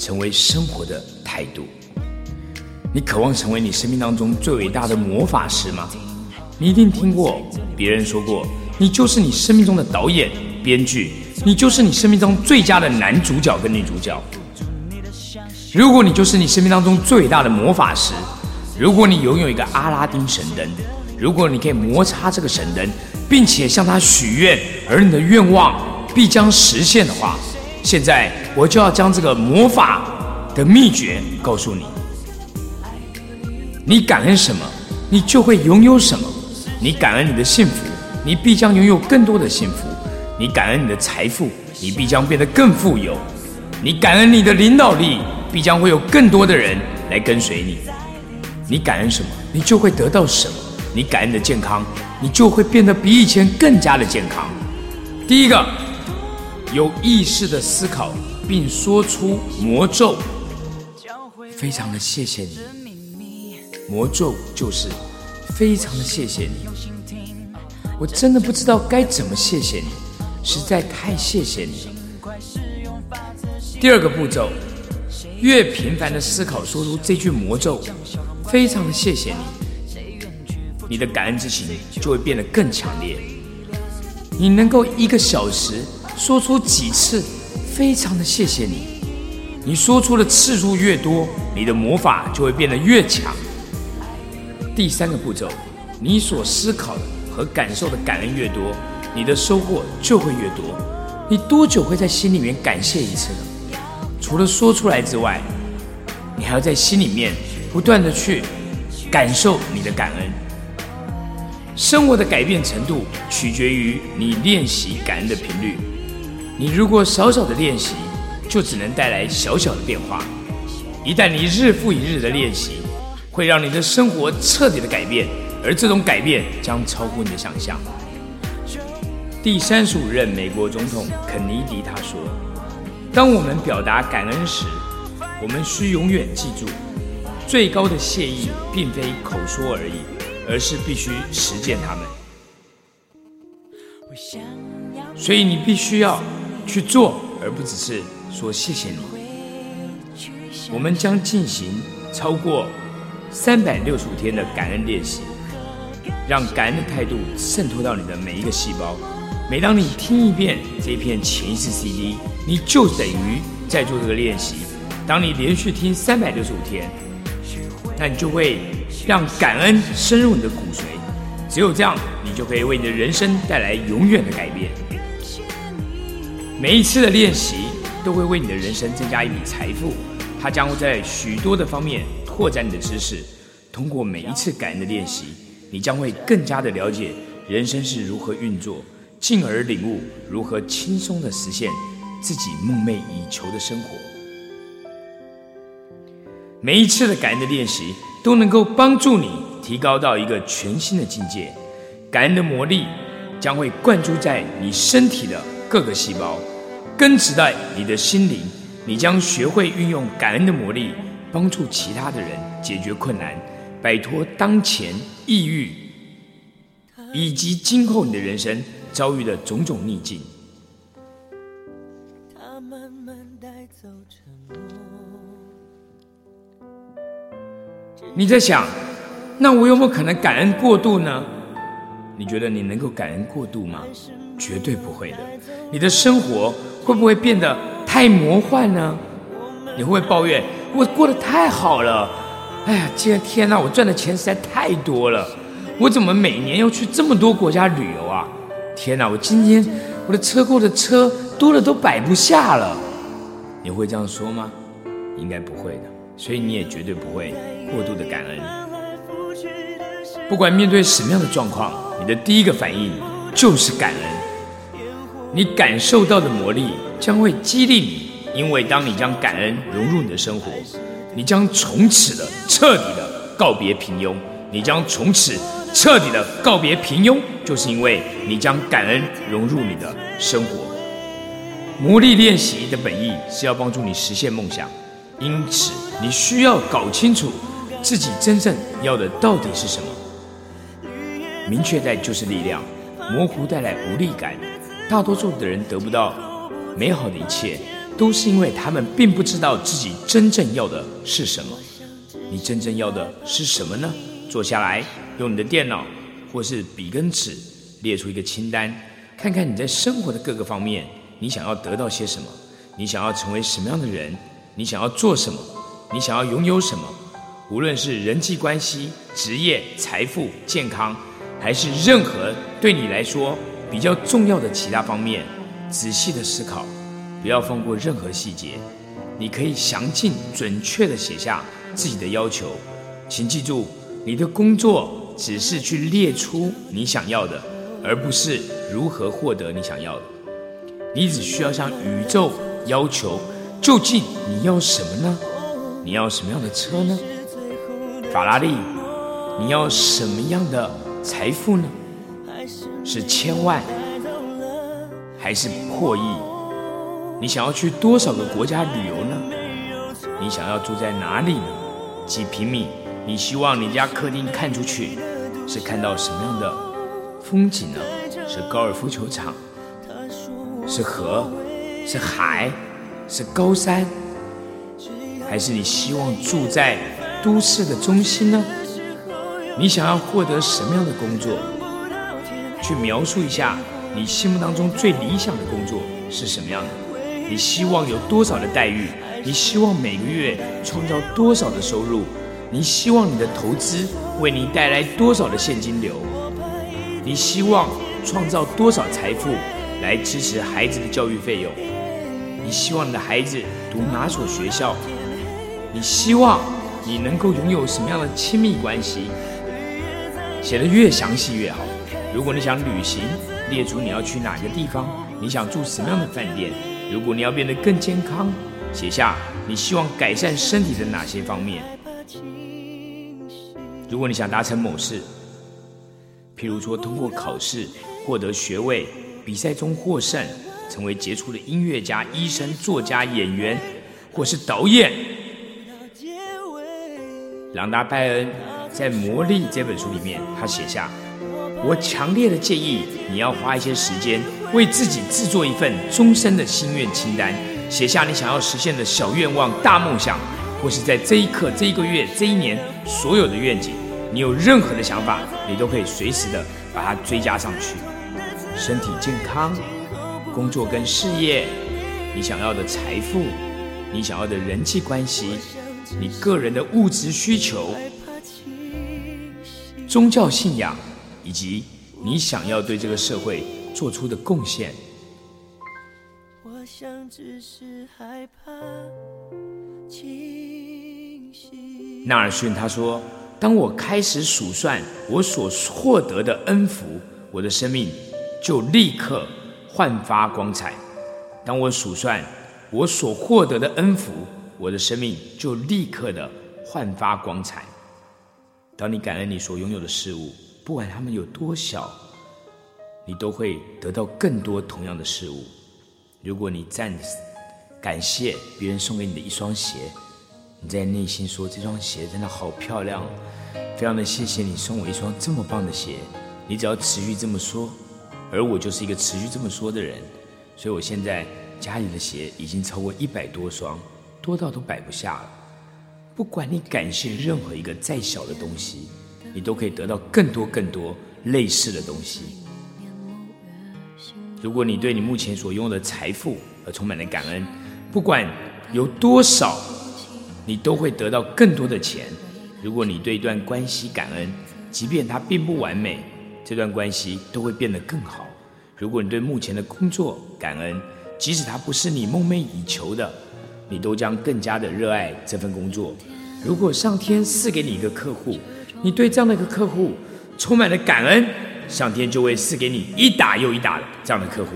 成为生活的态度。你渴望成为你生命当中最伟大的魔法师吗？你一定听过别人说过，你就是你生命中的导演、编剧，你就是你生命中最佳的男主角跟女主角。如果你就是你生命当中最伟大的魔法师，如果你拥有一个阿拉丁神灯，如果你可以摩擦这个神灯，并且向他许愿，而你的愿望必将实现的话，现在我就要将这个魔法的秘诀告诉你。你感恩什么，你就会拥有什么。你感恩你的幸福，你必将拥有更多的幸福。你感恩你的财富，你必将变得更富有。你感恩你的领导力，必将会有更多的人来跟随你。你感恩什么，你就会得到什么。你感恩的健康，你就会变得比以前更加的健康。第一个，有意识的思考并说出魔咒，非常的谢谢你。魔咒就是非常的谢谢你。我真的不知道该怎么谢谢你，实在太谢谢你了。第二个步骤，越频繁的思考，说出这句魔咒，非常的谢谢你，你的感恩之情就会变得更强烈。你能够一个小时说出几次，非常的谢谢你，你说出的次数越多，你的魔法就会变得越强。第三个步骤，你所思考的和感受的感恩越多，你的收获就会越多。你多久会在心里面感谢一次呢？除了说出来之外，你还要在心里面不断的去感受你的感恩。生活的改变程度取决于你练习感恩的频率。你如果少少的练习，就只能带来小小的变化。一旦你日复一日的练习，会让你的生活彻底的改变，而这种改变将超乎你的想象。第三十五任美国总统肯尼迪他说。当我们表达感恩时，我们需永远记住，最高的谢意并非口说而已，而是必须实践它们。所以你必须要去做，而不只是说谢谢你。我们将进行超过三百六十五天的感恩练习，让感恩的态度渗透到你的每一个细胞。每当你听一遍这片潜意识 CD，你就等于在做这个练习。当你连续听三百六十五天，那你就会让感恩深入你的骨髓。只有这样，你就可以为你的人生带来永远的改变。每一次的练习都会为你的人生增加一笔财富，它将会在许多的方面拓展你的知识。通过每一次感恩的练习，你将会更加的了解人生是如何运作。进而领悟如何轻松的实现自己梦寐以求的生活。每一次的感恩的练习都能够帮助你提高到一个全新的境界。感恩的魔力将会灌注在你身体的各个细胞，根植在你的心灵。你将学会运用感恩的魔力，帮助其他的人解决困难，摆脱当前抑郁，以及今后你的人生。遭遇的种种逆境，你在想，那我有没有可能感恩过度呢？你觉得你能够感恩过度吗？绝对不会的。你的生活会不会变得太魔幻呢？你会不会抱怨我过得太好了？哎呀，今天天哪，我赚的钱实在太多了，我怎么每年要去这么多国家旅游啊？天哪！我今天我的车库的车多的都摆不下了。你会这样说吗？应该不会的。所以你也绝对不会过度的感恩。不管面对什么样的状况，你的第一个反应就是感恩。你感受到的魔力将会激励你，因为当你将感恩融入你的生活，你将从此的彻底的告别平庸。你将从此。彻底的告别平庸，就是因为你将感恩融入你的生活。魔力练习的本意是要帮助你实现梦想，因此你需要搞清楚自己真正要的到底是什么。明确带就是力量，模糊带来无力感。大多数的人得不到美好的一切，都是因为他们并不知道自己真正要的是什么。你真正要的是什么呢？坐下来，用你的电脑或是笔跟纸，列出一个清单，看看你在生活的各个方面，你想要得到些什么？你想要成为什么样的人？你想要做什么？你想要拥有什么？无论是人际关系、职业、财富、健康，还是任何对你来说比较重要的其他方面，仔细的思考，不要放过任何细节。你可以详尽、准确的写下自己的要求，请记住，你的工作只是去列出你想要的，而不是如何获得你想要的。你只需要向宇宙要求，究竟你要什么呢？你要什么样的车呢？法拉利？你要什么样的财富呢？是千万，还是破亿？你想要去多少个国家旅游呢？你想要住在哪里呢？几平米？你希望你家客厅看出去是看到什么样的风景呢？是高尔夫球场？是河？是海？是高山？还是你希望住在都市的中心呢？你想要获得什么样的工作？去描述一下你心目当中最理想的工作是什么样的？你希望有多少的待遇？你希望每个月创造多少的收入？你希望你的投资为你带来多少的现金流？你希望创造多少财富来支持孩子的教育费用？你希望你的孩子读哪所学校？你希望你能够拥有什么样的亲密关系？写的越详细越好。如果你想旅行，列出你要去哪个地方，你想住什么样的饭店？如果你要变得更健康，写下你希望改善身体的哪些方面。如果你想达成某事，譬如说通过考试获得学位、比赛中获胜、成为杰出的音乐家、医生、作家、演员，或是导演。朗达·拜恩在《魔力》这本书里面，他写下。我强烈的建议你要花一些时间，为自己制作一份终身的心愿清单，写下你想要实现的小愿望、大梦想，或是在这一刻、这一个月、这一年所有的愿景。你有任何的想法，你都可以随时的把它追加上去。身体健康、工作跟事业，你想要的财富，你想要的人际关系，你个人的物质需求，宗教信仰。以及你想要对这个社会做出的贡献。我想只是害怕纳尔逊他说：“当我开始数算我所获得的恩福，我的生命就立刻焕发光彩。当我数算我所获得的恩福，我的生命就立刻的焕发光彩。当你感恩你所拥有的事物。”不管他们有多小，你都会得到更多同样的事物。如果你赞感谢别人送给你的一双鞋，你在内心说这双鞋真的好漂亮，非常的谢谢你送我一双这么棒的鞋。你只要持续这么说，而我就是一个持续这么说的人，所以我现在家里的鞋已经超过一百多双，多到都摆不下了。不管你感谢任何一个再小的东西。你都可以得到更多更多类似的东西。如果你对你目前所拥有的财富而充满了感恩，不管有多少，你都会得到更多的钱。如果你对一段关系感恩，即便它并不完美，这段关系都会变得更好。如果你对目前的工作感恩，即使它不是你梦寐以求的，你都将更加的热爱这份工作。如果上天赐给你一个客户，你对这样的一个客户充满了感恩，上天就会赐给你一打又一打的这样的客户。